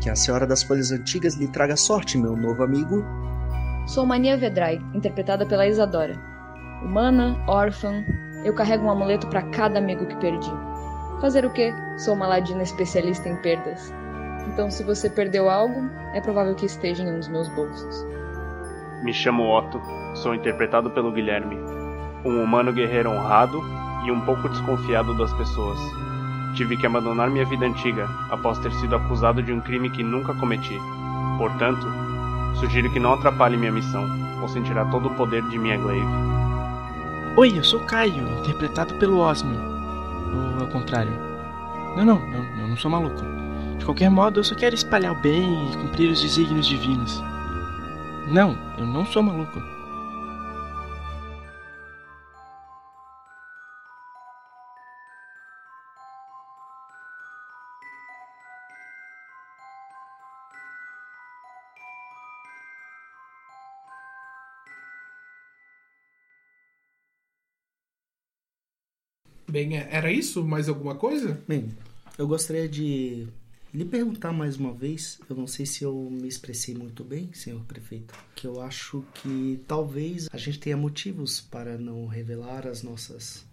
Que a Senhora das Folhas Antigas lhe traga sorte, meu novo amigo. Sou Mania Vedrai, interpretada pela Isadora. Humana, órfã, eu carrego um amuleto para cada amigo que perdi. Fazer o quê? Sou uma ladina especialista em perdas. Então, se você perdeu algo, é provável que esteja em um dos meus bolsos. Me chamo Otto, sou interpretado pelo Guilherme, um humano guerreiro honrado e um pouco desconfiado das pessoas. Tive que abandonar minha vida antiga após ter sido acusado de um crime que nunca cometi. Portanto, sugiro que não atrapalhe minha missão, ou sentirá todo o poder de minha glaive. Oi, eu sou Caio, interpretado pelo Osmio. Ou ao contrário. Não, não, eu, eu não sou maluco. De qualquer modo, eu só quero espalhar o bem e cumprir os desígnios divinos. Não, eu não sou maluco. Bem, é- era isso? Mais alguma coisa? Bem, eu gostaria de lhe perguntar mais uma vez, eu não sei se eu me expressei muito bem, senhor prefeito, que eu acho que talvez a gente tenha motivos para não revelar as nossas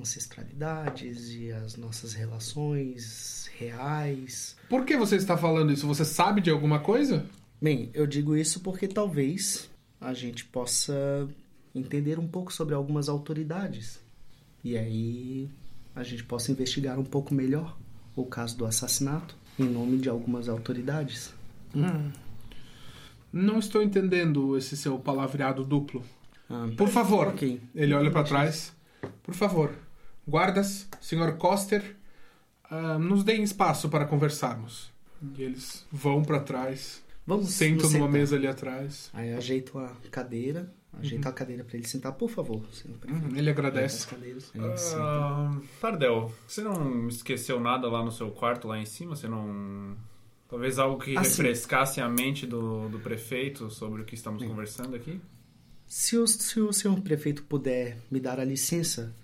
ancestralidades e as nossas relações reais. Por que você está falando isso? Você sabe de alguma coisa? Bem, eu digo isso porque talvez a gente possa entender um pouco sobre algumas autoridades. E aí a gente possa investigar um pouco melhor o caso do assassinato em nome de algumas autoridades. Não estou entendendo esse seu palavreado duplo. Ah, Por favor. Ok. Ele olha para trás. Por favor, guardas, Sr. Coster, ah, nos deem espaço para conversarmos. E eles vão para trás, Vamos sentam numa sentar. mesa ali atrás. Aí ajeito a cadeira, ajeito a cadeira para ele sentar, por favor, senhor prefeito. Uhum, ele agradece. as cadeiras. Ele. Ah, Tardel, você não esqueceu nada lá no seu quarto, lá em cima? Você não. Talvez algo que Ah, sim. refrescasse a mente do, do prefeito sobre o que estamos conversando aqui? Se o, se o senhor prefeito puder me dar a licença,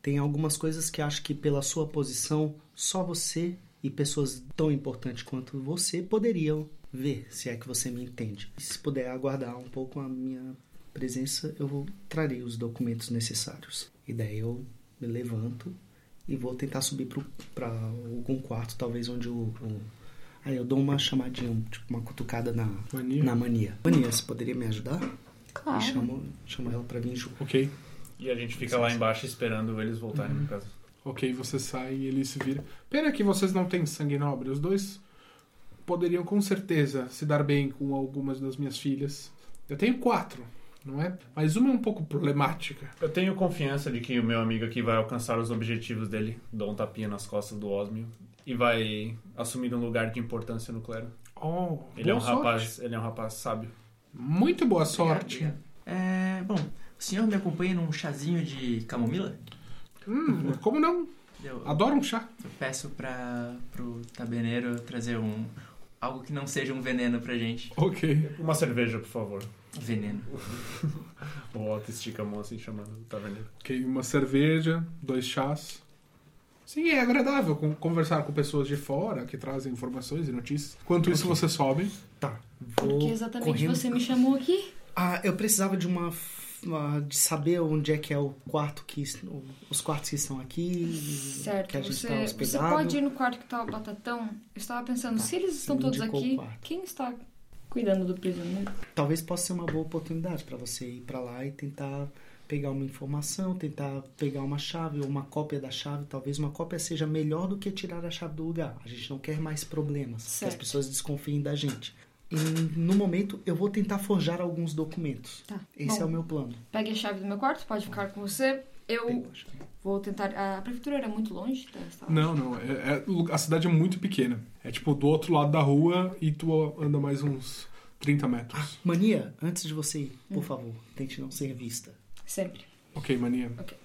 tem algumas coisas que acho que pela sua posição, só você e pessoas tão importantes quanto você poderiam ver, se é que você me entende. E se puder aguardar um pouco a minha presença, eu vou, trarei os documentos necessários. E daí eu me levanto e vou tentar subir para algum quarto, talvez onde o, o- Aí eu dou uma chamadinha, tipo uma cutucada na Mania? na mania. Mania, você poderia me ajudar? Claro. E chamo, chamo ela pra vir junto. Ok. E a gente fica lá embaixo esperando eles voltarem Uhum. casa. Ok, você sai e ele se vira. Pena que vocês não têm sangue nobre. Os dois poderiam com certeza se dar bem com algumas das minhas filhas. Eu tenho quatro, não é? Mas uma é um pouco problemática. Eu tenho confiança de que o meu amigo aqui vai alcançar os objetivos dele. Dou um tapinha nas costas do Osmio. E vai assumir um lugar de importância no clero. Oh, Ele é um sorte. rapaz, ele é um rapaz sábio. Muito boa sorte. É, bom, o senhor me acompanha num chazinho de camomila? Hum, como não? Eu, Adoro um chá. eu peço para pro taberneiro trazer um algo que não seja um veneno pra gente. Ok. Uma cerveja, por favor. Veneno. O Otto estica a mão assim, chamando o taverneiro. Ok, uma cerveja, dois chás. Sim, é agradável con- conversar com pessoas de fora que trazem informações e notícias. Enquanto isso, você sobe. Tá. Por Vou que exatamente correndo. você me chamou aqui? Ah, eu precisava de uma, de saber onde é que é o quarto que os quartos que estão aqui, Certo, que a gente você, tá você pode ir no quarto que tá o Batatão? Eu estava pensando, Tá, se eles estão todos aqui, quem está cuidando do prisioneiro? Talvez possa ser uma boa oportunidade para você ir para lá e tentar pegar uma informação, tentar pegar uma chave ou uma cópia da chave. Talvez uma cópia seja melhor do que tirar a chave do lugar. A gente não quer mais problemas, que as Certo. pessoas desconfiem da gente. E no momento eu vou tentar forjar alguns documentos. Tá. Esse Bom, é o meu plano. Pegue a chave do meu quarto, pode ficar com você. Eu. Vou tentar. A prefeitura era muito longe da sala? Não, não. É, é- a cidade é muito pequena. É tipo do outro lado da rua e tu anda mais uns 30 metros. Mania, antes de você ir, por favor, tente não ser vista. Sempre. Ok, mania. Ok.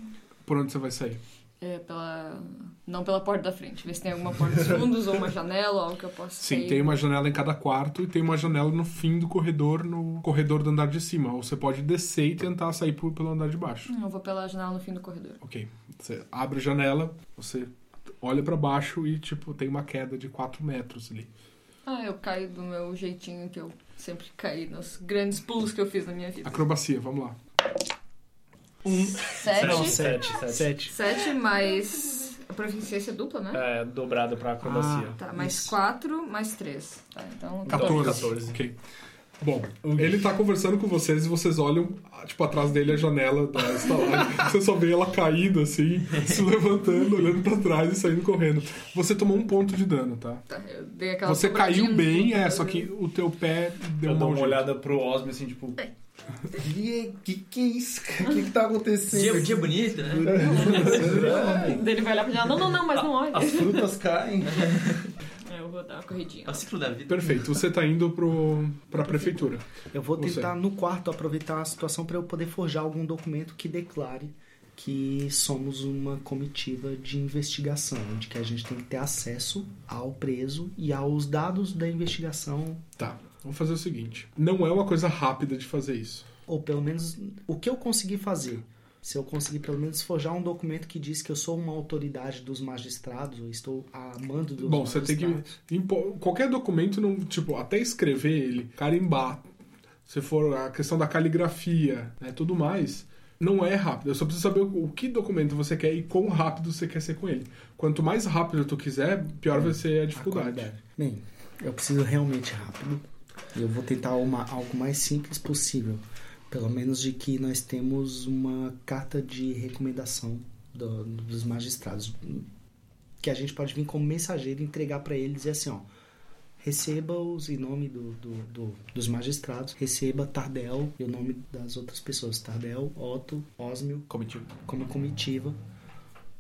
Por onde você vai sair? É pela. Não pela porta da frente. Ver se tem alguma porta dos fundos ou uma janela, algo que eu possa Sim, sair. tem uma janela em cada quarto e tem uma janela no fim do corredor, no corredor do andar de cima. Ou você pode descer e tentar sair por- pelo andar de baixo. Hum, Eu vou pela janela no fim do corredor. Ok. Você abre a janela, você olha pra baixo e, tipo, tem uma queda de 4 metros ali. Ah, eu caio do meu jeitinho que eu sempre caí nos grandes pulos que eu fiz na minha vida. Acrobacia, vamos lá. Sete. Não, Sete, sete. sete. Mais. A proficiência dupla, né? É, dobrado pra acrobacia. Tá, mais Isso. quatro, mais três. Tá, então. 14. 14. Ok. Bom, ele tá conversando com vocês e vocês olham, tipo, atrás dele a janela da estalagem. Você só vê ela caída, assim, se levantando, olhando pra trás e saindo correndo. Você tomou um ponto de dano, tá? Tá, eu dei aquela Você caiu bem, é, só que o teu pé deu Eu um dou uma olhada pro Osmo assim, tipo. E que que é isso, cara? O que que tá acontecendo? Dia, dia bonito, né? Daí ele vai olhar pra janela. Não, não, não, mas não olha. As frutas caem. É, eu vou dar uma corridinha. É o ciclo da vida. Perfeito, você tá indo pro, pra prefeitura. Eu vou Você. tentar no quarto aproveitar a situação para eu poder forjar algum documento que declare que somos uma comitiva de investigação, de que a gente tem que ter acesso ao preso e aos dados da investigação, Tá, vamos fazer o seguinte. Não é uma coisa rápida de fazer isso. ou pelo menos o que eu conseguir fazer. Se eu conseguir pelo menos forjar um documento que diz que eu sou uma autoridade dos magistrados, ou estou a mando dos Bom, você tem que. magistrados. Qualquer documento, não, tipo, até escrever ele, carimbar, se for a questão da caligrafia, né, tudo mais, não é rápido. Eu só preciso saber o, que documento você quer e quão rápido você quer ser com ele. Quanto mais rápido tu quiser, pior vai ser a a dificuldade. qualidade. Bem, eu preciso realmente rápido. Eu vou tentar uma, algo mais simples possível. Pelo menos de que nós temos uma carta de recomendação do- dos magistrados. Que a gente pode vir como mensageiro e entregar para eles e dizer assim, ó. Receba-os em nome do, do- do- dos magistrados. Receba Tardel e o nome das outras pessoas. Tardel, Otto, Osmio, Comitiva. como comitiva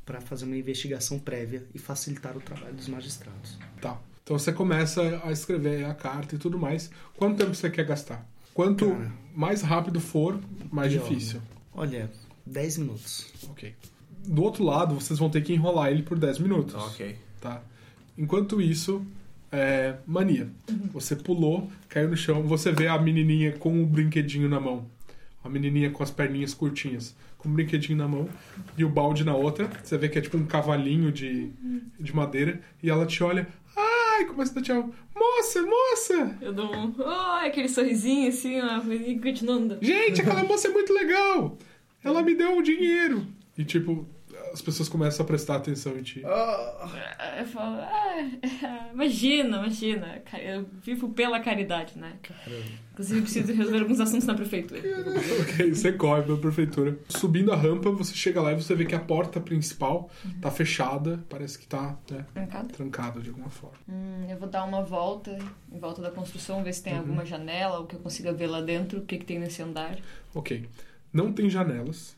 para fazer uma investigação prévia e facilitar o trabalho dos magistrados. Tá. Então você começa a escrever a carta e tudo mais. Quanto tempo você quer gastar? Quanto Cara. mais rápido for, mais difícil. Olha, 10 minutos. Ok. Do outro lado, vocês vão ter que enrolar ele por 10 minutos. Ok. Tá? Enquanto isso, é, mania. Você pulou, caiu no chão, você vê a menininha com o brinquedinho na mão. A menininha com as perninhas curtinhas, com o brinquedinho na mão e o balde na outra. Você vê que é tipo um cavalinho de, de madeira e ela te olha. Ai, começa a dar tchau. Moça, moça! Eu dou um. Oh, aquele sorrisinho assim, ó, e continuando. Gente, aquela moça é muito legal! Ela me deu o dinheiro! E tipo, as pessoas começam a prestar atenção em ti. Ah, Eu falo, ah, imagina, imagina. Eu vivo pela caridade, né? Inclusive, preciso resolver alguns assuntos na prefeitura. Ok, você corre pela prefeitura. Subindo a rampa, você chega lá e você vê que a porta principal tá fechada. Parece que tá né, Trancado? trancada de alguma forma. Hum, eu vou dar uma volta em volta da construção, ver se tem alguma janela, ou que eu consiga ver lá dentro, o que, que tem nesse andar. Ok. Não tem janelas.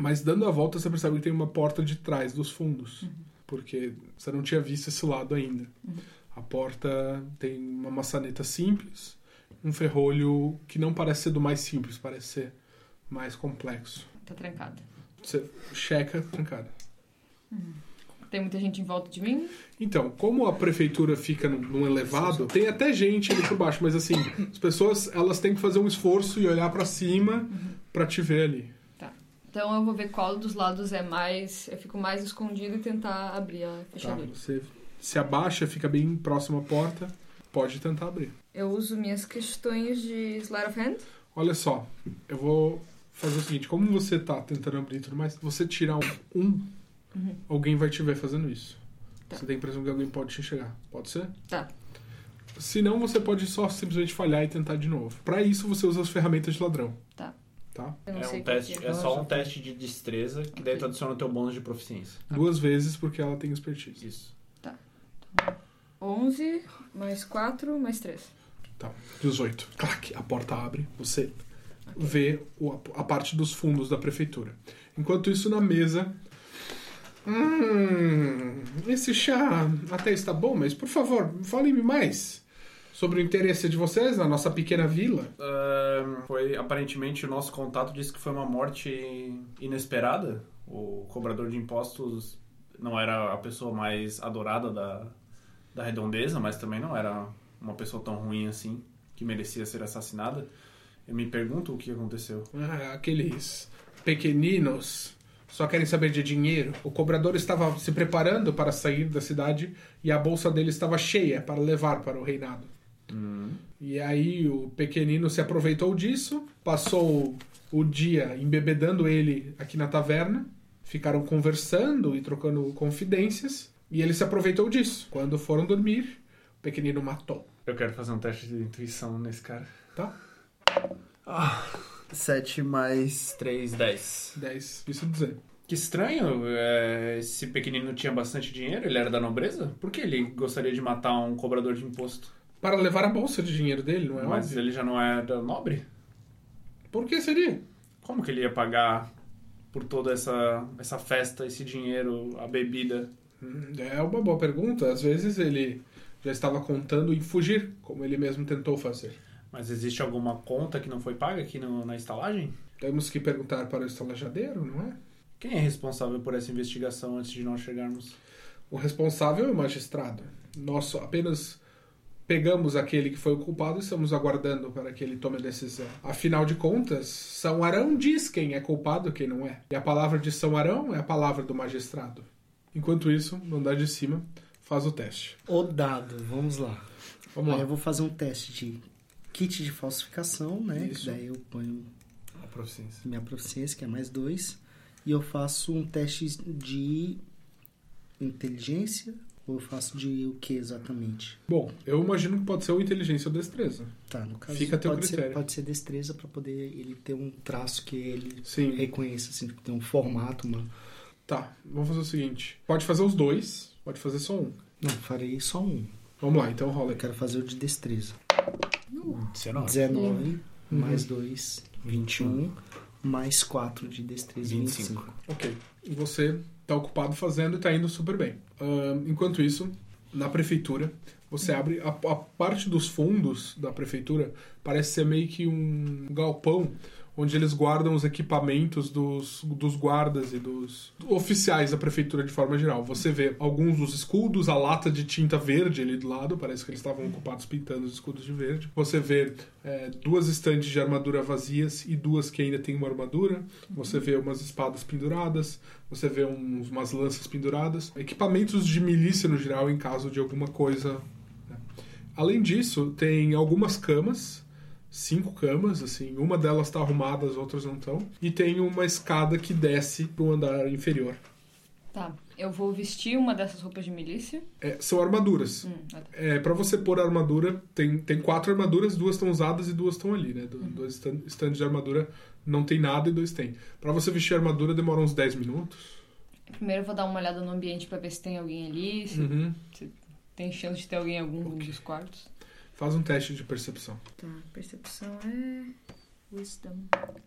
Mas dando a volta, você percebe que tem uma porta de trás dos fundos. Porque você não tinha visto esse lado ainda. A porta tem uma maçaneta simples, um ferrolho que não parece ser do mais simples, parece ser mais complexo. Tá trancada. Você checa, trancada. Tem muita gente em volta de mim? Então, como a prefeitura fica num, elevado, tem até gente ali por baixo, mas assim, as pessoas elas têm que fazer um esforço e olhar pra cima pra te ver ali. Então eu vou ver qual dos lados é mais. Eu fico mais escondido e tentar abrir a Tá? fechadura. Você se abaixa, fica bem próximo à porta, pode tentar abrir. Eu uso minhas questões de Sleight of Hand. Olha só, eu vou fazer o seguinte, como você tá tentando abrir e tudo mais, você tirar um, um alguém vai te ver fazendo isso. Tá. Você tem a impressão que alguém pode te enxergar. Pode ser? Tá. Se não, você pode só simplesmente falhar e tentar de novo. Pra isso, você usa as ferramentas de ladrão. Tá. Tá? É, um teste, que é só um teste de destreza, que daí tu adiciona o teu bônus de proficiência. Duas vezes porque ela tem expertise. Isso. 11 mais 4 mais 3. Tá. 18. Clac, a porta abre, você vê o- a parte dos fundos da prefeitura. Enquanto isso, na mesa, Hum, esse chá até está bom, mas por favor, fale-me mais sobre o interesse de vocês na nossa pequena vila. Ahn, foi aparentemente o nosso contato disse que foi uma morte inesperada. O cobrador de impostos não era a pessoa mais adorada da, da redondeza, mas também não era uma pessoa tão ruim assim que merecia ser assassinada. Eu me pergunto o que aconteceu. Ah, aqueles pequeninos só querem saber de dinheiro. O cobrador estava se preparando para sair da cidade e a bolsa dele estava cheia para levar para o reinado. E aí o pequenino se aproveitou disso, passou o dia embebedando ele aqui na taverna, ficaram conversando e trocando confidências, e ele se aproveitou disso. Quando foram dormir, o pequenino matou, Eu quero fazer um teste de intuição nesse cara. tá? 7 mais 3, 10. 10, isso dizer. Que estranho, é, esse pequenino tinha bastante dinheiro, ele era da nobreza? Por que ele gostaria de matar um cobrador de imposto? Para levar a bolsa de dinheiro dele, não é Mas óbvio? ele já não era nobre? Por que seria? Como que ele ia pagar por toda essa, essa festa, esse dinheiro, a bebida? Hum, É uma boa pergunta. Às vezes ele já estava contando em fugir, como ele mesmo tentou fazer. Mas existe alguma conta que não foi paga aqui no- na estalagem? Temos que perguntar para o estalajadeiro, não é? Quem é responsável por essa investigação antes de nós chegarmos? O responsável é o magistrado. Nós apenas pegamos aquele que foi o culpado e estamos aguardando para que ele tome a decisão. Afinal de contas, São Arão diz quem é culpado e quem não é. E a palavra de São Arão é a palavra do magistrado. Enquanto isso, no andar de cima, faz o teste. O dado, vamos lá. Vamos Aí lá. eu vou fazer um teste de kit de falsificação, né? Isso. Que daí eu ponho A proficiência. minha proficiência, que é mais dois. E eu faço um teste de inteligência. Ou eu faço de o que exatamente? Bom, eu imagino que pode ser ou inteligência ou destreza. Tá, no caso Fica a teu pode, ser, critério. pode ser destreza para poder ele ter um traço que ele Sim. reconheça, assim, tipo, ter um formato, uma... Tá, vamos fazer o seguinte. Pode fazer os dois, pode fazer só um. Não, farei só um. Vamos lá, então rola Eu quero fazer o de destreza. 19. 19, mais 2, 21, mais 4 de destreza, 25. 25. Ok. E você tá ocupado fazendo e tá indo super bem. Enquanto isso, na prefeitura, você abre a, a parte dos fundos da prefeitura parece ser meio que um galpão onde eles guardam os equipamentos dos, dos guardas e dos oficiais da prefeitura de forma geral. Você vê alguns dos escudos, a lata de tinta verde ali do lado, parece que eles estavam ocupados pintando os escudos de verde. Você vê é, duas estantes de armadura vazias e duas que ainda têm uma armadura. Você vê umas espadas penduradas, você vê uns, umas lanças penduradas. Equipamentos de milícia no geral em caso de alguma coisa. né? Além disso, tem algumas camas cinco camas, assim, uma delas está arrumada, as outras não estão, e tem uma escada que desce para o andar inferior. Tá, eu vou vestir uma dessas roupas de milícia. É, são armaduras. Hum, ah, tá. É, para você pôr a armadura, tem, tem quatro armaduras, duas estão usadas e duas estão ali, né? Do- Dois stand- stands de armadura não tem nada e dois tem. Para você vestir a armadura demora uns 10 minutos. Primeiro eu vou dar uma olhada no ambiente pra ver se tem alguém ali, se Uhum. tem chance de ter alguém em algum dos quartos. Faz um teste de percepção. Tá, percepção é. Wisdom.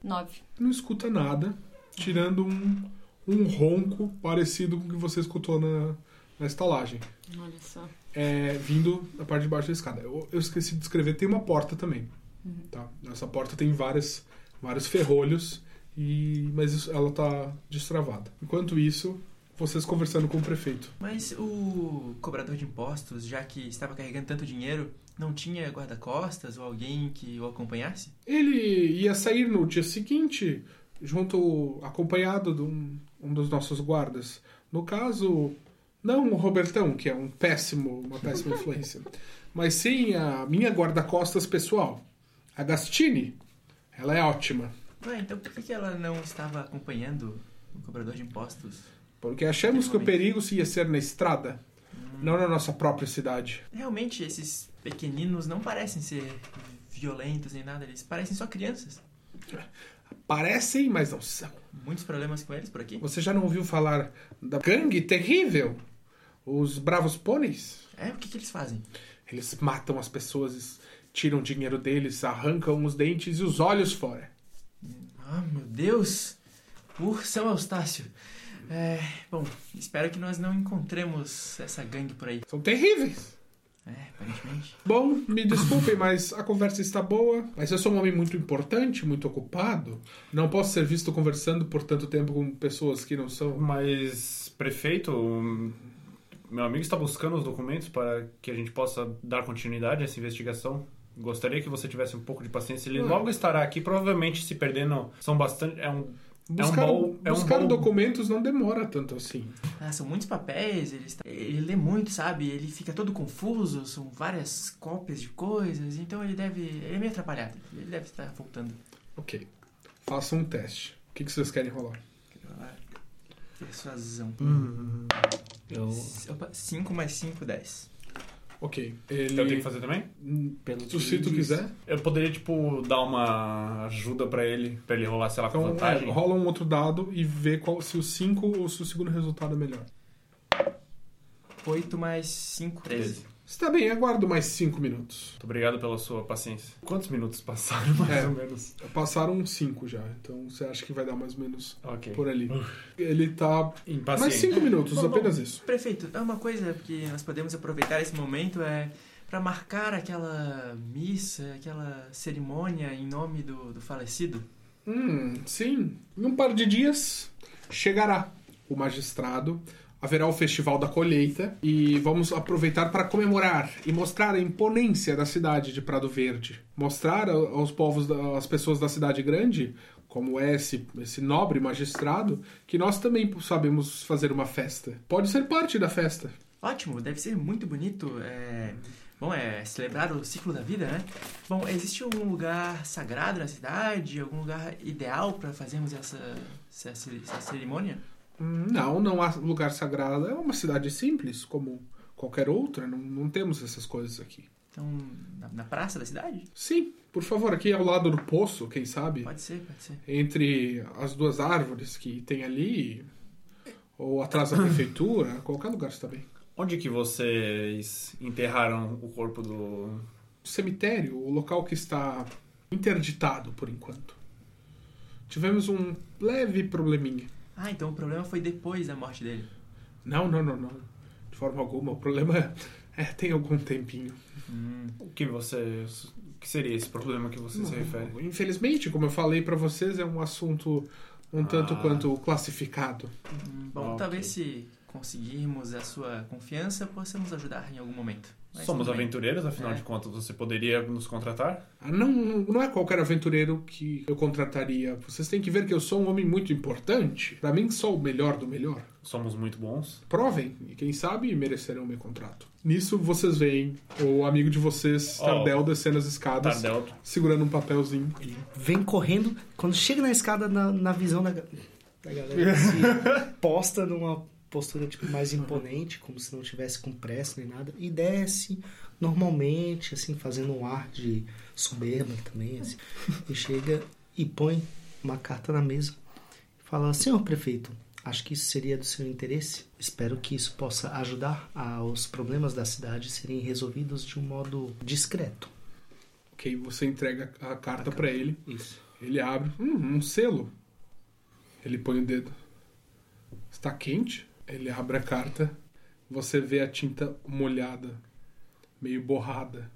Nove. Não escuta nada, tirando um, um ronco parecido com o que você escutou na, na estalagem. Olha só. é, vindo da parte de baixo da escada. Eu, eu esqueci de descrever, tem uma porta também. Tá? Essa porta tem várias, vários ferrolhos, e, mas isso- ela tá destravada. Enquanto isso, vocês conversando com o prefeito. Mas o cobrador de impostos, já que estava carregando tanto dinheiro, não tinha guarda-costas ou alguém que o acompanhasse? Ele ia sair no dia seguinte, junto, acompanhado de um, um dos nossos guardas. No caso, não o Robertão, que é um péssimo, uma péssima influência, mas sim a minha guarda-costas pessoal, a Gastine. Ela é ótima. Ué, então por que ela não estava acompanhando o cobrador de impostos? Porque achamos que o perigo se ia ser na estrada, não na nossa própria cidade. Realmente, esses pequeninos não parecem ser violentos nem nada, eles parecem só crianças. Parecem, mas não são. Muitos problemas com eles por aqui. Você já não ouviu falar da gangue terrível? Os bravos pôneis? É, o que, que eles fazem? Eles matam as pessoas, tiram o dinheiro deles, arrancam os dentes e os olhos fora. Ah, meu Deus! Por São Eustácio! É, bom, espero que nós não encontremos essa gangue por aí. São terríveis. É, aparentemente. Bom, me desculpem, mas a conversa está boa. Mas eu sou um homem muito importante, muito ocupado. Não posso ser visto conversando por tanto tempo com pessoas que não são. Mas, prefeito, meu amigo está buscando os documentos para que a gente possa dar continuidade a essa investigação. Gostaria que você tivesse um pouco de paciência. Ele Hum. logo estará aqui, provavelmente se perdendo. São bastante. É um. Buscar, é um bom. É um buscar bom documentos não demora tanto assim. Ah, são muitos papéis, ele, está- ele lê muito, sabe? Ele fica todo confuso, são várias cópias de coisas, então ele deve. Ele é meio atrapalhado, ele deve estar voltando. Ok. Faça um teste. O que, que vocês querem rolar? Persuasão. Eu, Opa, 5 mais 5, 10. Ok. Ele. Eu tenho que fazer também? Hum, pelo Se, que se tu diz, quiser. Eu poderia, tipo, dar uma ajuda pra ele, pra ele rolar, sei lá, com Então, vantagem. é, rola um outro dado e vê qual, se o 5 ou se o segundo resultado é melhor. 8 mais 5, 13. Está bem, aguardo mais 5 minutos. Muito obrigado pela sua paciência. Quantos minutos passaram, mais É. ou menos? Passaram 5 já, então você acha que vai dar mais ou menos Ok. por ali. Ele tá. Impaciente. Mais 5 minutos, Bom, bom. apenas isso. Prefeito, é uma coisa que nós podemos aproveitar esse momento é para marcar aquela missa, aquela cerimônia em nome do, do falecido. Hum, sim. Em um par de dias chegará o magistrado. Haverá o Festival da Colheita e vamos aproveitar para comemorar e mostrar a imponência da cidade de Prado Verde. Mostrar aos povos, às pessoas da cidade grande, como é esse, esse nobre magistrado, que nós também sabemos fazer uma festa. Pode ser parte da festa. Ótimo, deve ser muito bonito. É... Bom, é celebrar o ciclo da vida, né? Bom, existe algum lugar sagrado na cidade? Algum lugar ideal para fazermos essa, essa, essa cerimônia? Não, não há lugar sagrado. É uma cidade simples, como qualquer outra. Não, não temos essas coisas aqui. Então, na, na praça da cidade? Sim, por favor, aqui ao lado do poço, quem sabe? Pode ser, pode ser. Entre as duas árvores que tem ali, ou atrás da prefeitura, qualquer lugar está bem. Onde que vocês enterraram o corpo do... Cemitério, o local que está interditado por enquanto. Tivemos um leve probleminha. Ah, então o problema foi depois da morte dele. Não, não, não, não. De forma alguma. O problema é, é tem algum tempinho. O que você... O que seria esse problema que você se refere? Infelizmente, como eu falei para vocês, é um assunto um tanto Ah. quanto classificado. Hum, Bom, Ok. talvez se conseguirmos a sua confiança, possamos ajudar em algum momento. Mas Somos aventureiros, afinal É. de contas, você poderia nos contratar? Ah, Não, não é qualquer aventureiro que eu contrataria. Vocês têm que ver que eu sou um homem muito importante. Para mim, sou o melhor do melhor. Somos muito bons. Provem, e quem sabe merecerão meu contrato. Nisso, vocês veem o amigo de vocês, Oh. Tardel, descendo as escadas, Tardel. segurando um papelzinho. Ele vem correndo, quando chega na escada, na, na visão da, da galera, ele se posta numa postura tipo, mais imponente, como se não tivesse com pressa nem nada, e desce normalmente, assim, fazendo um ar de soberba também, assim, e chega e põe uma carta na mesa e fala, senhor prefeito, acho que isso seria do seu interesse, espero que isso possa ajudar aos problemas da cidade serem resolvidos de um modo discreto. Ok, você entrega a carta para ele. Isso. Ele abre. Hum, um selo. Ele põe o dedo. Está quente? Ele abre a carta. Você vê a tinta molhada, meio borrada,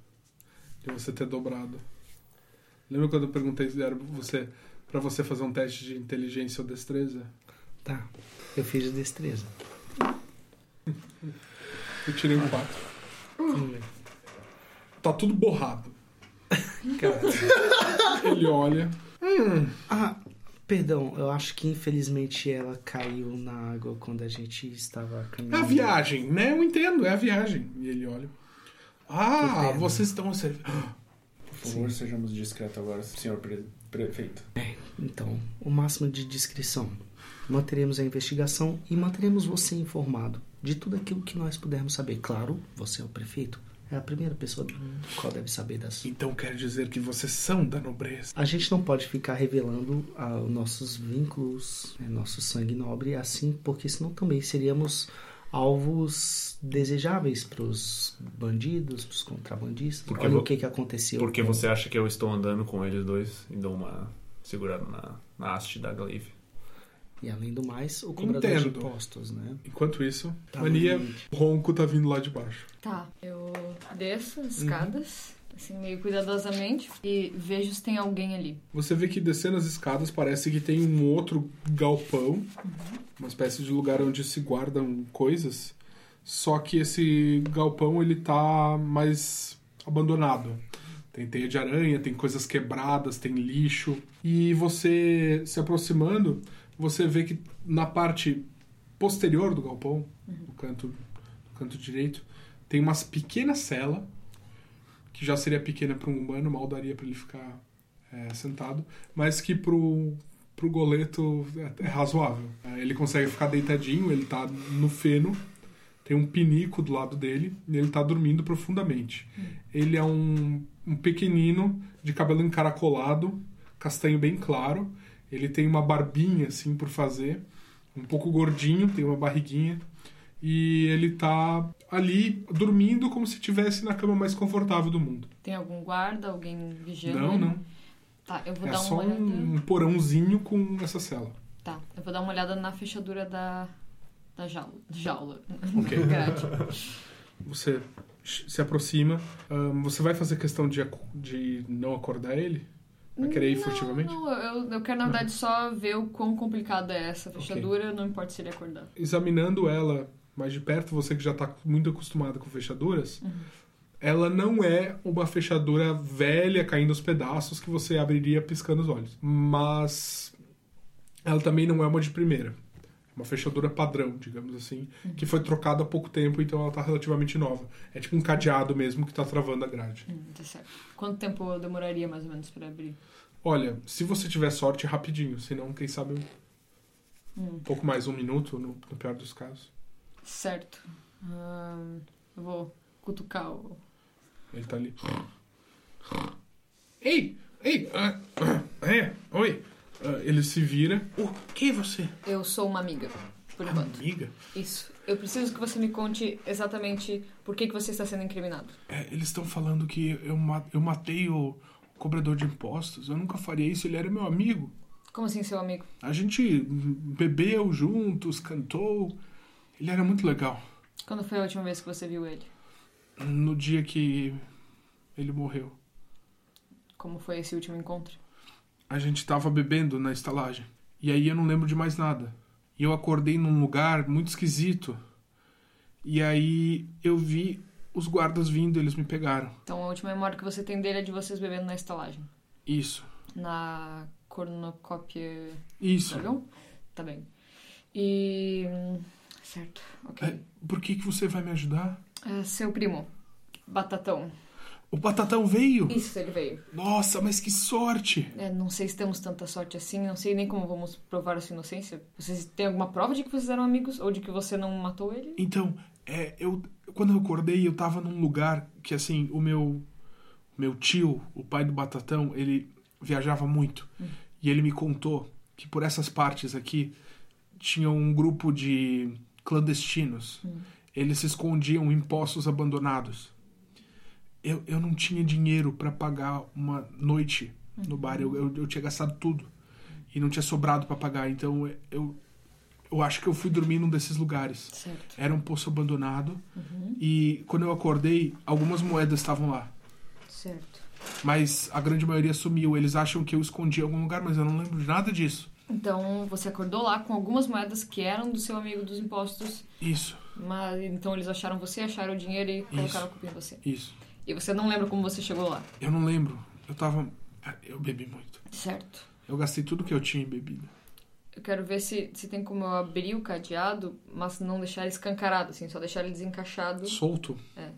de você ter dobrado. Lembra quando eu perguntei se era você para você fazer um teste de inteligência ou destreza? Tá, eu fiz de destreza. Eu tirei um 4. Tá tudo borrado. Ele olha. Hum, Ah, perdão, eu acho que infelizmente ela caiu na água quando a gente estava É a caminhando. viagem, né? Eu entendo, é a viagem. E ele olha. Ah, vocês estão. Por favor, sejamos discretos agora, senhor pre- prefeito. Então, o máximo de discrição. Manteremos a investigação e manteremos você informado de tudo aquilo que nós pudermos saber. Claro, você é o prefeito. É a primeira pessoa do qual deve saber das. Então quer dizer que vocês são da nobreza. A gente não pode ficar revelando ah, os nossos vínculos, né, nosso sangue nobre, assim, porque senão também seríamos alvos desejáveis para os bandidos, para os contrabandistas. Porque Olha vo- o que, que aconteceu. Por que com- você acha que eu estou andando com eles dois e dou uma segurada na, na haste da Glaive? E além do mais, o cobrador Entendo. de impostos, né? Enquanto isso, Tá Mania, limite. ronco tá vindo lá de baixo. Tá, eu desço as Uhum. escadas, assim, meio cuidadosamente, e vejo se tem alguém ali. Você vê que descendo as escadas parece que tem um outro galpão, Uhum. uma espécie de lugar onde se guardam coisas. Só que esse galpão ele tá mais abandonado. Tem teia de aranha, tem coisas quebradas, tem lixo. E você se aproximando, você vê que na parte posterior do galpão, no canto, no canto direito, tem uma pequena cela que já seria pequena para um humano, mal daria para ele ficar é, sentado, mas que pro, pro goleto é, é razoável. É, ele consegue ficar deitadinho, ele tá no feno, tem um pinico do lado dele e ele tá dormindo profundamente. Ele é um, um pequenino de cabelo encaracolado, castanho bem claro. Ele tem uma barbinha assim por fazer, um pouco gordinho, tem uma barriguinha e ele tá ali dormindo como se estivesse na cama mais confortável do mundo. Tem algum guarda, alguém vigiando? Não, não. Tá, eu vou É dar só uma olhada. um, um porãozinho com essa cela. Tá, eu vou dar uma olhada na fechadura da, da jaula. Jaula. Ok. Você se aproxima. ahn, você vai fazer questão de, de não acordar ele? Vai querer ir Não, furtivamente? Não, eu, eu quero, na verdade, só ver o quão complicada é essa fechadura, não importa se ele acordar. Examinando ela mais de perto, você que já está muito acostumado com fechaduras, Uhum. ela não é uma fechadura velha caindo aos pedaços que você abriria piscando os olhos. Mas ela também não é uma de primeira. Uma fechadura padrão, digamos assim, que foi trocada há pouco tempo, então ela está relativamente nova. É tipo um cadeado mesmo que está travando a grade. Hum, tá certo. Quanto tempo demoraria, mais ou menos, pra abrir? Olha, se você tiver sorte, rapidinho. Senão, quem sabe um Hum, pouco mais, um minuto, no, no pior dos casos. certo. Eu vou cutucar o... Ele tá ali. Ei! Ei! ah, ah, é, oi! Ah, ele se vira. O que é você? Eu sou uma amiga, por enquanto. Amiga? Isso. Eu preciso que você me conte exatamente por que, que você está sendo incriminado. É, eles estão falando que eu, eu matei o cobrador de impostos. Eu nunca faria isso, ele era meu amigo. Como assim, seu amigo? A gente bebeu juntos, cantou. Ele era muito legal. Quando foi a última vez que você viu ele? No dia que ele morreu. Como foi esse último encontro? A gente tava bebendo na estalagem. E aí eu não lembro de mais nada. E eu acordei num lugar muito esquisito. E aí eu vi os guardas vindo, eles me pegaram. Então a última memória que você tem dele é de vocês bebendo na estalagem. Isso. Na cornucópia Isso. dragão? Tá bem. E. Certo, ok. É, por que que você vai me ajudar? É, seu primo, Batatão. O Batatão veio? Isso, ele veio. Nossa, mas que sorte! É, não sei se temos tanta sorte assim, não sei nem como vamos provar a sua inocência. Vocês têm alguma prova de que vocês eram amigos? Ou de que você não matou ele? Então, é, eu quando eu acordei, eu tava num lugar que assim, o meu meu tio, o pai do Batatão, ele viajava muito. E ele me contou que por essas partes aqui tinha um grupo de clandestinos. Eles se escondiam em poços abandonados. Eu, eu não tinha dinheiro para pagar uma noite no bar. Eu, eu, eu tinha gastado tudo. E não tinha sobrado para pagar. Então eu, eu acho que eu fui dormir num desses lugares. Certo. Era um poço abandonado. E quando eu acordei, algumas moedas estavam lá. Certo. Mas a grande maioria sumiu. Eles acham que eu escondi em algum lugar, mas eu não lembro de nada disso. Então você acordou lá com algumas moedas que eram do seu amigo dos impostos, Isso, mas então eles acharam você, acharam o dinheiro e colocaram a culpa em você. isso. E você não lembra como você chegou lá. Eu não lembro. Eu tava. Eu bebi muito. Certo. Eu gastei tudo que eu tinha em bebida. Eu quero ver se, se tem como eu abrir o cadeado, mas não deixar ele escancarado, assim, só deixar ele desencaixado. Solto. É.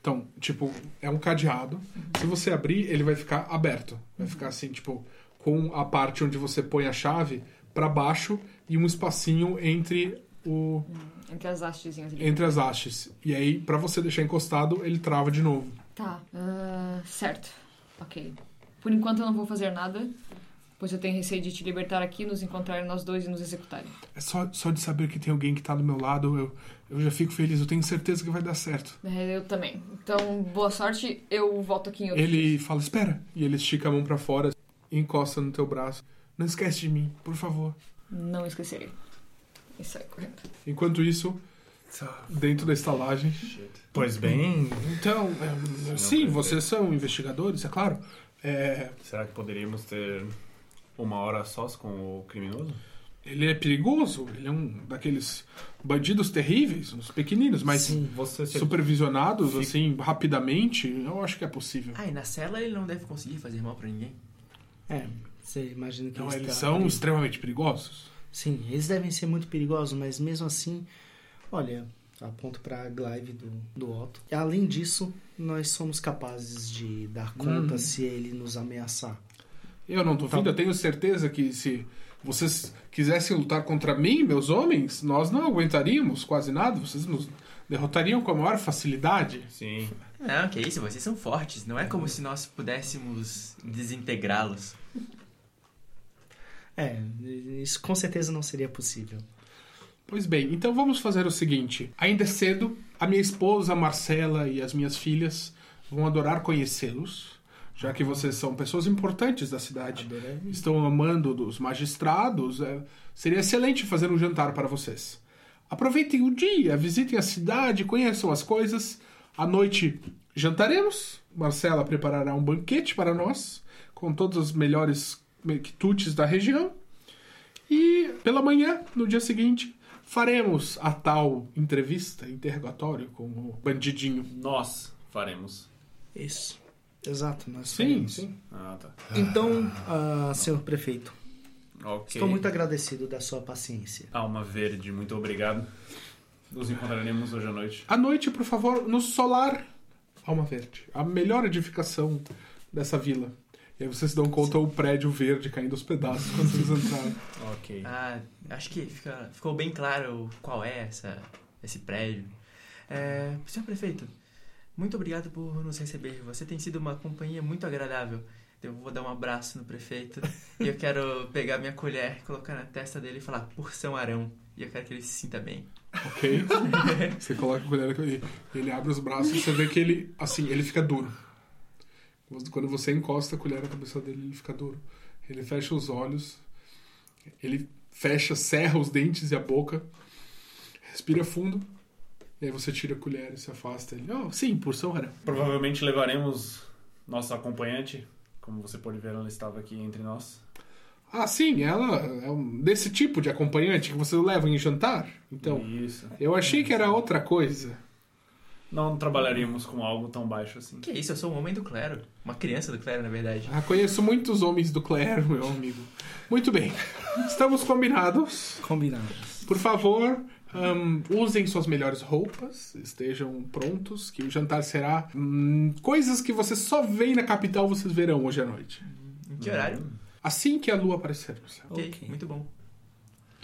Então, tipo, é um cadeado. Se você abrir, ele vai ficar aberto. Vai ficar assim, tipo, com a parte onde você põe a chave pra baixo e um espacinho entre o Entre as ali. entre as hastes. E aí, pra você deixar encostado, ele trava de novo. Tá, ah, certo. Ok. Por enquanto eu não vou fazer nada, pois eu tenho receio de te libertar aqui, nos encontrarem nós dois e nos executarem. É só, só de saber que tem alguém que tá do meu lado, eu, eu já fico feliz. Eu tenho certeza que vai dar certo. É, eu também. Então, boa sorte, eu volto aqui em outro Ele fala, espera. E ele estica a mão pra fora e encosta no teu braço. Não esquece de mim, por favor. Não esquecerei. E sai correndo. Enquanto isso, dentro da estalagem. Pois bem, Então, é, sim, vocês são investigadores, é claro. É, será que poderíamos ter uma hora sós com o criminoso? ele é perigoso, ele é um daqueles bandidos terríveis, uns pequeninos, mas Sim. Você se... supervisionados, Fica- assim, rapidamente, eu acho que é possível. Ah, e na cela ele não deve conseguir fazer mal pra ninguém. É, você imagina que Então, eles eles tá- são extremamente perigosos. Sim, eles devem ser muito perigosos, mas mesmo assim, olha, aponto para a Glaive do, do Otto. Além disso, nós somos capazes de dar conta Hum. se ele nos ameaçar. Eu não duvido, Tá. eu tenho certeza que se vocês quisessem lutar contra mim, meus homens, nós não aguentaríamos quase nada, vocês nos derrotariam com a maior facilidade. Sim. Não, que isso, vocês são fortes. Não é como se nós pudéssemos desintegrá-los. É, isso com certeza não seria possível. Pois bem, então vamos fazer o seguinte: ainda é cedo, a minha esposa Marcela e as minhas filhas vão adorar conhecê-los, já que vocês são pessoas importantes da cidade. Adorei. Estão amando dos magistrados. é, seria excelente fazer um jantar para vocês. Aproveitem o dia, visitem a cidade, conheçam as coisas. À noite jantaremos. Marcela preparará um banquete para nós, com todos os melhores quitutes da região. E pela manhã, no dia seguinte, faremos a tal entrevista, interrogatório com o bandidinho. Nós faremos. Isso. Exato, nós Sim, faremos. sim. Ah, tá. Então, ah, senhor prefeito, Ok. estou muito agradecido da sua paciência. Alma Verde, muito obrigado. Nos encontraremos hoje à noite. À noite, por favor, no solar Alma Verde. A melhor edificação dessa vila. E aí vocês dão conta o prédio verde caindo aos pedaços quando vocês entrarem. Ok. Ah, acho que fica- ficou bem claro qual é essa, esse prédio. É, senhor prefeito, muito obrigado por nos receber. Você tem sido uma companhia muito agradável. Eu vou dar um abraço no prefeito e eu quero pegar minha colher, colocar na testa dele e falar porção Arão. E eu quero que ele se sinta bem. Ok? Você coloca a colher aqui. Ele abre os braços e você vê que ele, assim, ele fica duro. Quando você encosta a colher na cabeça dele, ele fica duro. Ele fecha os olhos. Ele fecha, serra os dentes e a boca. Respira fundo. E aí você tira a colher e se afasta. Ele, oh, sim, porção era. Provavelmente levaremos nossa acompanhante. Como você pode ver, ela estava aqui entre nós. Ah, sim, ela é um, desse tipo de acompanhante que você leva em jantar. Então, Isso. eu achei que era outra coisa. Não trabalharíamos com algo tão baixo assim. Que isso, eu sou um homem do clero. Uma criança do clero, na verdade. Ah, conheço muitos homens do clero, meu amigo. Muito bem. Estamos combinados. Combinados. Por favor, hum, usem suas melhores roupas, estejam prontos, que o jantar será hum, coisas que vocês só veem na capital, vocês verão hoje à noite. Em que horário? Assim que a lua aparecer no céu. Ok, Ok. muito bom.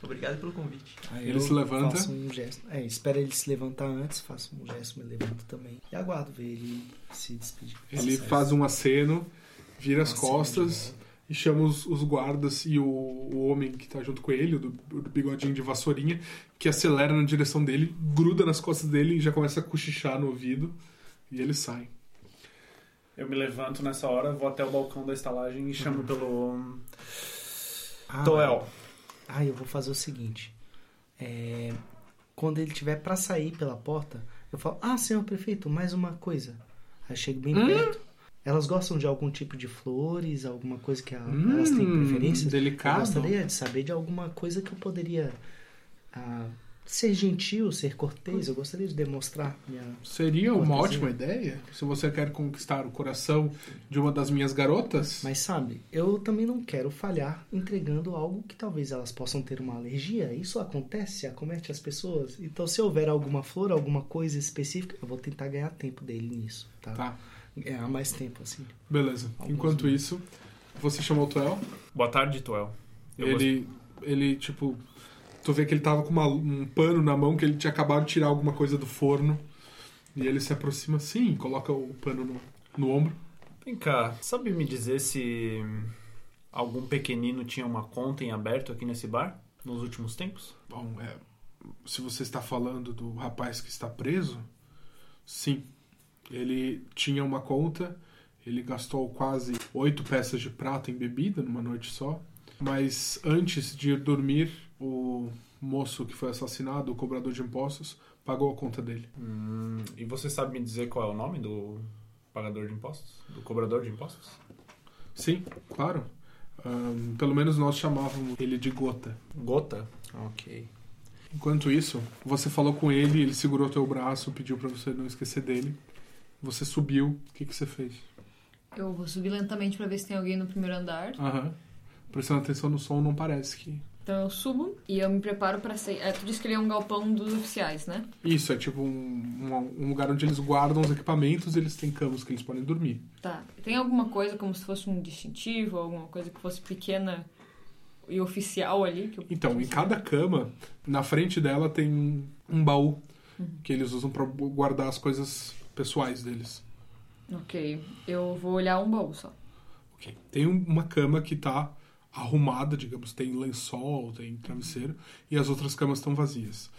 Obrigado pelo convite. Aí Ele eu se levanta. Faço um gesto. É, espero ele se levantar antes, faço um gesto, me levanto também. E aguardo ver ele se despedir. Ele faz um aceno, vira as Um aceno costas e chama os, os guardas e o, o homem que tá junto com ele, o do, do bigodinho de vassourinha, que acelera na direção dele, gruda nas costas dele e já começa a cochichar no ouvido. E ele sai. Eu me levanto nessa hora, vou até o balcão da estalagem e chamo pelo. Ah, Toel. Ah, eu vou fazer o seguinte. É, quando ele tiver pra sair pela porta, eu falo: Ah, senhor prefeito, mais uma coisa. Aí eu chego bem Hum? perto. Elas gostam de algum tipo de flores, alguma coisa que a- Hum, elas têm preferência? Eu delicado. gostaria de saber de alguma coisa que eu poderia ah, ser gentil, ser cortês. Eu gostaria de demonstrar minha. Seria uma Cortesia. ótima ideia se você quer conquistar o coração de uma das minhas garotas. Mas sabe, eu também não quero falhar entregando algo que talvez elas possam ter uma alergia. Isso acontece, acomete as pessoas. Então, se houver alguma flor, alguma coisa específica, eu vou tentar ganhar tempo dele nisso, tá? Tá, Ganhar mais tempo, assim. beleza. Alguns Enquanto minutos. isso, você chamou o Tuel. Boa tarde, Toel. Eu Ele, ele, tipo, tu vê que ele tava com uma- um pano na mão que ele tinha acabado de tirar alguma coisa do forno. E ele se aproxima assim, coloca o pano no, no ombro. Vem cá, sabe me dizer se algum pequenino tinha uma conta em aberto aqui nesse bar nos últimos tempos? Bom, é, se você está falando do rapaz que está preso, sim. Ele tinha uma conta, ele gastou quase oito peças de prata em bebida numa noite só. Mas antes de ir dormir, o moço que foi assassinado, o cobrador de impostos, pagou a conta dele. Hum, e você sabe me dizer qual é o nome do pagador de impostos? Do cobrador de impostos? Sim, claro. Ahn, pelo menos nós chamávamos ele de Gota. Gota? Ok. Enquanto isso, você falou com ele, ele segurou teu braço, pediu pra você não esquecer dele. Você subiu, o que, que você fez? Eu vou subir lentamente pra ver se tem alguém no primeiro andar. Aham. Prestando atenção no som, não parece que. Então eu subo e eu me preparo pra sair. É, tu disse que ele é um galpão dos oficiais, né? Isso, é tipo um, um, lugar onde eles guardam os equipamentos e eles têm camas que eles podem dormir. Tá. Tem alguma coisa como se fosse um distintivo, alguma coisa que fosse pequena e oficial ali? Eu Então, em cada cama, na frente dela tem um, baú que eles usam pra guardar as coisas pessoais deles. Ok. Eu vou olhar um baú só. Ok. Tem um- uma cama que tá arrumada, digamos, tem lençol, tem travesseiro, e as outras camas estão vazias.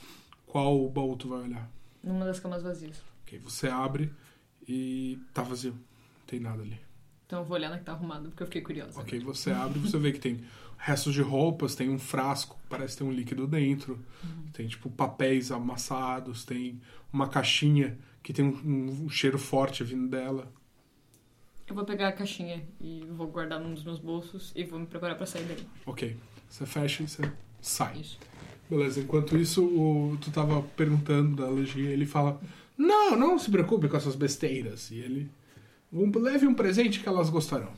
Qual baú tu vai olhar? Numa das camas vazias. Ok, você abre e tá vazio. Não tem nada ali. Então eu vou olhar na que tá arrumada, porque eu fiquei curiosa. Ok, você abre e você vê que tem restos de roupas, tem um frasco, parece ter um líquido dentro, tem tipo papéis amassados, tem uma caixinha que tem um, um cheiro forte vindo dela. Eu vou pegar a caixinha e vou guardar num dos meus bolsos e vou me preparar pra sair dali. Ok, você fecha e você sai. Isso. Beleza, enquanto isso, o, tu tava perguntando da Legia, ele fala: Não, não se preocupe com essas besteiras. E ele. Um, leve um presente que elas gostarão.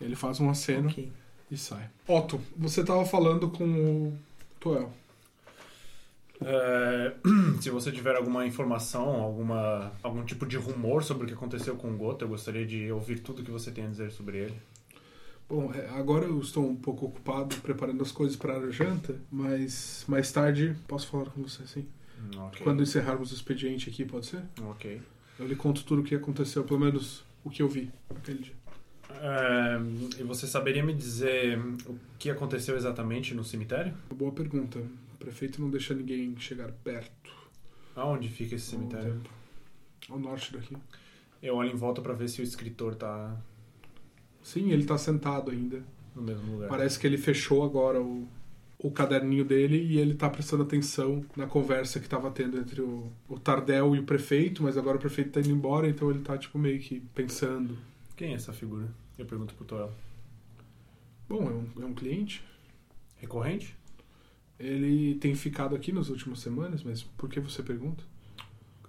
Ele faz um aceno Ok. e sai. Otto, você tava falando com o Toel. É, se você tiver alguma informação, alguma, algum tipo de rumor sobre o que aconteceu com o Gota, eu gostaria de ouvir tudo que você tem a dizer sobre ele. Bom, é, agora eu estou um pouco ocupado preparando as coisas para a janta, mas mais tarde posso falar com você, sim. Hum, Ok. Quando encerrarmos o expediente aqui, pode ser? Ok. Eu lhe conto tudo o que aconteceu, pelo menos o que eu vi naquele dia. É, e você saberia me dizer o que aconteceu exatamente no cemitério? Boa pergunta. O prefeito não deixa ninguém chegar perto. Aonde fica esse cemitério? Ao norte daqui. Eu olho em volta pra ver se o escritor tá Sim, ele tá sentado ainda. no mesmo lugar. Parece que ele fechou agora o, o caderninho dele e ele tá prestando atenção na conversa que tava tendo entre o, o Tardel e o prefeito, mas agora o prefeito tá indo embora, então ele tá tipo meio que pensando. Quem é essa figura? Eu pergunto pro Toel. Bom, é um, é um cliente. Recorrente? Ele tem ficado aqui nas últimas semanas, mas por que você pergunta?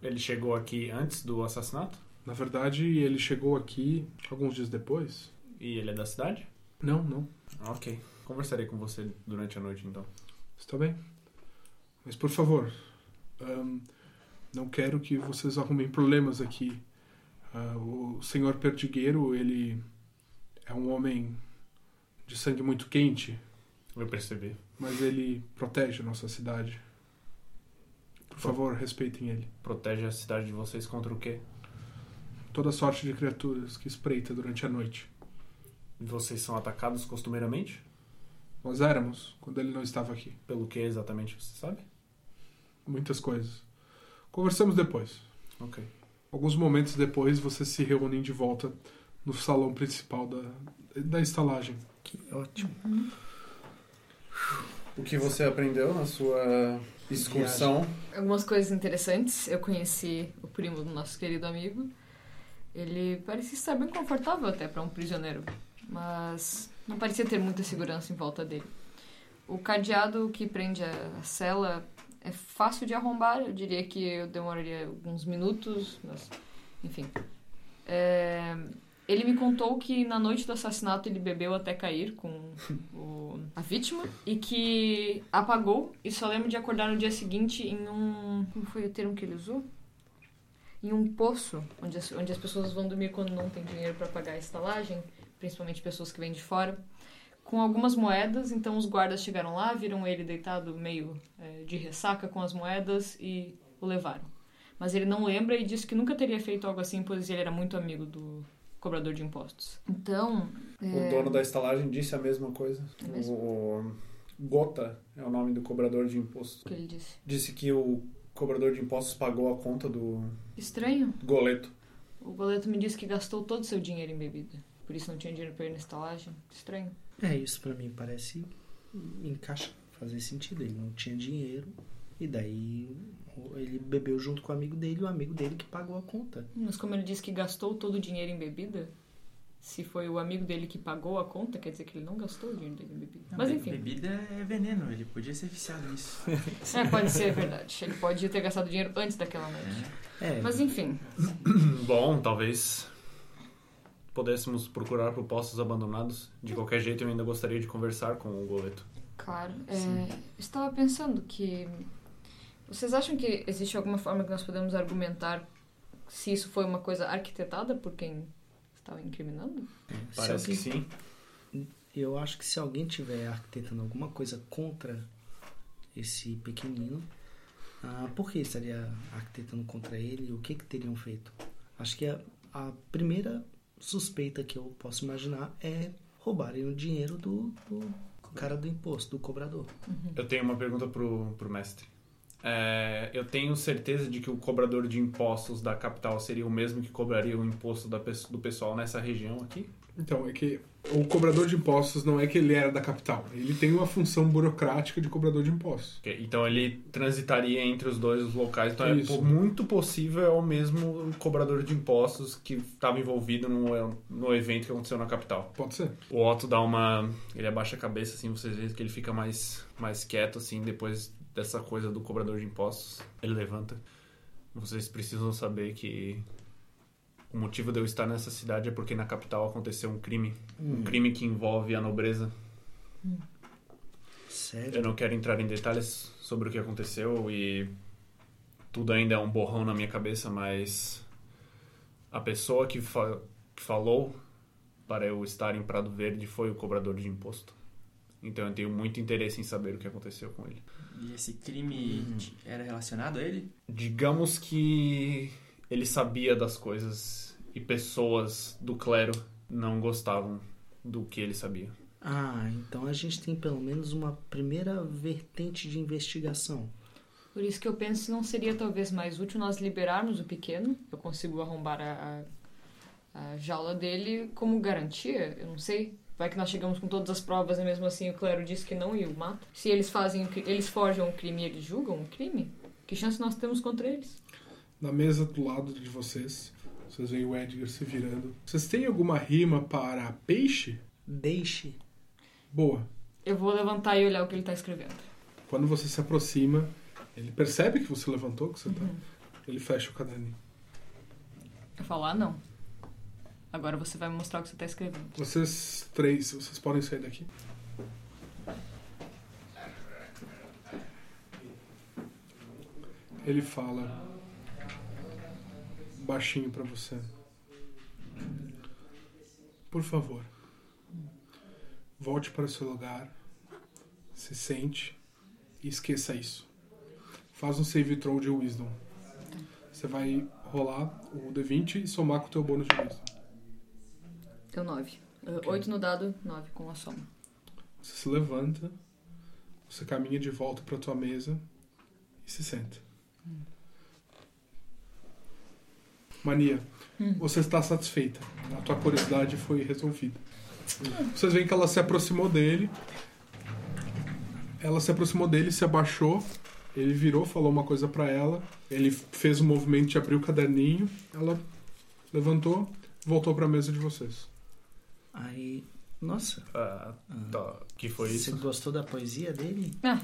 Ele chegou aqui antes do assassinato? Na verdade, ele chegou aqui alguns dias depois. E ele é da cidade? Não, não. Ok. Conversarei com você durante a noite então. Está bem. Mas por favor, ahn, não quero que vocês arrumem problemas aqui. Ah, o senhor Perdigueiro, ele é um homem de sangue muito quente, Eu percebi. Mas ele protege a nossa cidade. Por favor, respeitem ele. Protege a cidade de vocês contra o quê? Toda sorte de criaturas que espreita durante a noite. Vocês são atacados costumeiramente? Nós éramos quando ele não estava aqui. Pelo que exatamente você sabe? Muitas coisas. Conversamos depois. Ok. Alguns momentos depois, vocês se reúnem de volta no salão principal da, da estalagem. Que ótimo. O que você aprendeu na sua excursão? Algumas coisas interessantes. Eu conheci o primo do nosso querido amigo. Ele parecia estar bem confortável até para um prisioneiro, mas não parecia ter muita segurança em volta dele. O cadeado que prende a cela é fácil de arrombar. Eu diria que eu demoraria alguns minutos, mas enfim. É, Ele me contou que na noite do assassinato ele bebeu até cair com o- a vítima e que apagou e só lembra de acordar no dia seguinte em um. Como foi o termo que ele usou? Em um poço, onde as, onde as pessoas vão dormir quando não tem dinheiro para pagar a estalagem, principalmente pessoas que vêm de fora, com algumas moedas. Então os guardas chegaram lá, viram ele deitado meio eh, de ressaca com as moedas e o levaram. Mas ele não lembra e disse que nunca teria feito algo assim, pois ele era muito amigo do cobrador de impostos. Então. O dono da estalagem disse a mesma coisa. É mesmo? O Gota é o nome do cobrador de impostos. O que ele disse? Disse que o cobrador de impostos pagou a conta do Estranho. goleto. O boleto me disse que gastou todo o seu dinheiro em bebida. Por isso não tinha dinheiro pra ir na estalagem. Estranho. É, isso pra mim parece encaixa, fazer sentido. Ele não tinha dinheiro e daí ele bebeu junto com o amigo dele, o amigo dele que pagou a conta. Mas como ele disse que gastou todo o dinheiro em bebida, se foi o amigo dele que pagou a conta, quer dizer que ele não gastou o dinheiro dele em bebida. Não, Mas enfim, Bebida é veneno, ele podia ser viciado nisso. é, pode ser verdade. Ele pode ter gastado dinheiro antes daquela noite. É, Mas enfim, Bom, talvez pudéssemos procurar por postos abandonados. De qualquer jeito, eu ainda gostaria de conversar com o Goleto. claro. É, estava pensando que. Vocês acham que existe alguma forma que nós podemos argumentar se isso foi uma coisa arquitetada por quem estava incriminando? Parece que alguém- sim. Eu acho que se alguém tiver arquitetando alguma coisa contra esse pequenino, ah, por que estaria arquitetando contra ele? O que, que teriam feito? Acho que a, a primeira suspeita que eu posso imaginar é roubarem o dinheiro do, do cara do imposto, do cobrador. Eu tenho uma pergunta pro, pro mestre. É, eu tenho certeza de que o cobrador de impostos da capital seria o mesmo que cobraria o imposto da, do pessoal nessa região aqui? Então, é que o cobrador de impostos não é que ele era da capital. Ele tem uma função burocrática de cobrador de impostos. Ok, Então ele transitaria entre os dois locais. Então é Isso. po- muito possível é o mesmo cobrador de impostos que estava envolvido no, no evento que aconteceu na capital. Pode ser. O Otto dá uma. Ele abaixa a cabeça, assim, vocês veem que ele fica mais, mais quieto, assim, depois dessa coisa do cobrador de impostos. Ele levanta. Vocês precisam saber que o motivo de eu estar nessa cidade é porque na capital aconteceu um crime. Um crime que envolve a nobreza. Sério? Eu não quero entrar em detalhes sobre o que aconteceu e tudo ainda é um borrão na minha cabeça, mas a pessoa que, fa- que falou para eu estar em Prado Verde foi o cobrador de imposto. Então eu tenho muito interesse em saber o que aconteceu com ele. E esse crime t- era relacionado a ele? Digamos que ele sabia das coisas e pessoas do clero não gostavam do que ele sabia. Ah, então a gente tem pelo menos uma primeira vertente de investigação. Por isso que eu penso que não seria talvez mais útil nós liberarmos o pequeno. Eu consigo arrombar a, a, a jaula dele como garantia. Eu não sei. Vai que nós chegamos com todas as provas e mesmo assim o clero diz que não e o mata. Se eles fazem, eles forjam o crime e eles julgam o crime, que chance nós temos contra eles? Na mesa do lado de vocês, vocês veem o Edgar se virando. Vocês têm alguma rima para peixe? Deixe. Boa. Eu vou levantar e olhar o que ele tá escrevendo. Quando você se aproxima, ele percebe que você levantou, que você tá. Uhum. Ele fecha o caderninho. Eu falo, ah, não. Agora você vai mostrar o que você tá escrevendo. Vocês três, vocês podem sair daqui. Ele fala baixinho pra você. Por favor, volte para o seu lugar, se sente e esqueça isso. Faz um save throw de wisdom. Você vai rolar o D20 e somar com o teu bônus de wisdom. Deu nove. Uh, Oito no dado, nove com a soma. Você se levanta, você caminha de volta para tua mesa e se senta. Mania, você está satisfeita. A tua curiosidade foi resolvida. Vocês veem que ela se aproximou dele. Ela se aproximou dele, se abaixou. Ele virou, falou uma coisa para ela. Ele fez um movimento de abrir o caderninho. Ela levantou, voltou para a mesa de vocês. Aí, nossa, Ah, tá. Que foi você isso? gostou da poesia dele? Ah,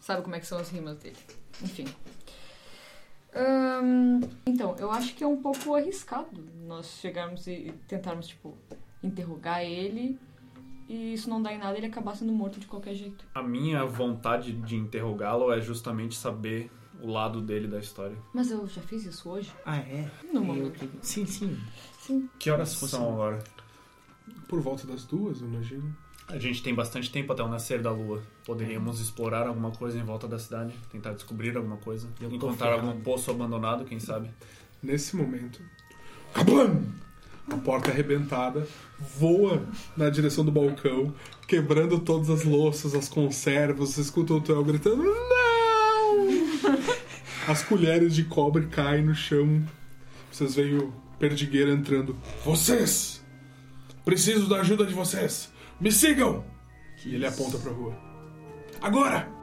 sabe como é que são as rimas dele. Enfim. Ahn, então, eu acho que é um pouco arriscado nós chegarmos e tentarmos, tipo, interrogar ele e isso não dar em nada ele acabar sendo morto de qualquer jeito. A minha vontade de interrogá-lo é justamente saber o lado dele da história. Mas eu já fiz isso hoje? Ah, é? No Eu- momento. Sim, sim. Sim. Que horas são agora? Por volta das duas, eu imagino. A gente tem bastante tempo até o nascer da lua. Poderíamos explorar alguma coisa em volta da cidade, tentar descobrir alguma coisa, Eu encontrar algum poço abandonado, quem sabe. Nesse momento, kablam! a porta arrebentada voa na direção do balcão, quebrando todas as louças, as conservas. Você escuta o Theo gritando: Não! As colheres de cobre caem no chão. Vocês veem o perdigueiro entrando. Vocês! Preciso da ajuda de vocês! Me sigam! Que E ele aponta pra rua. Agora!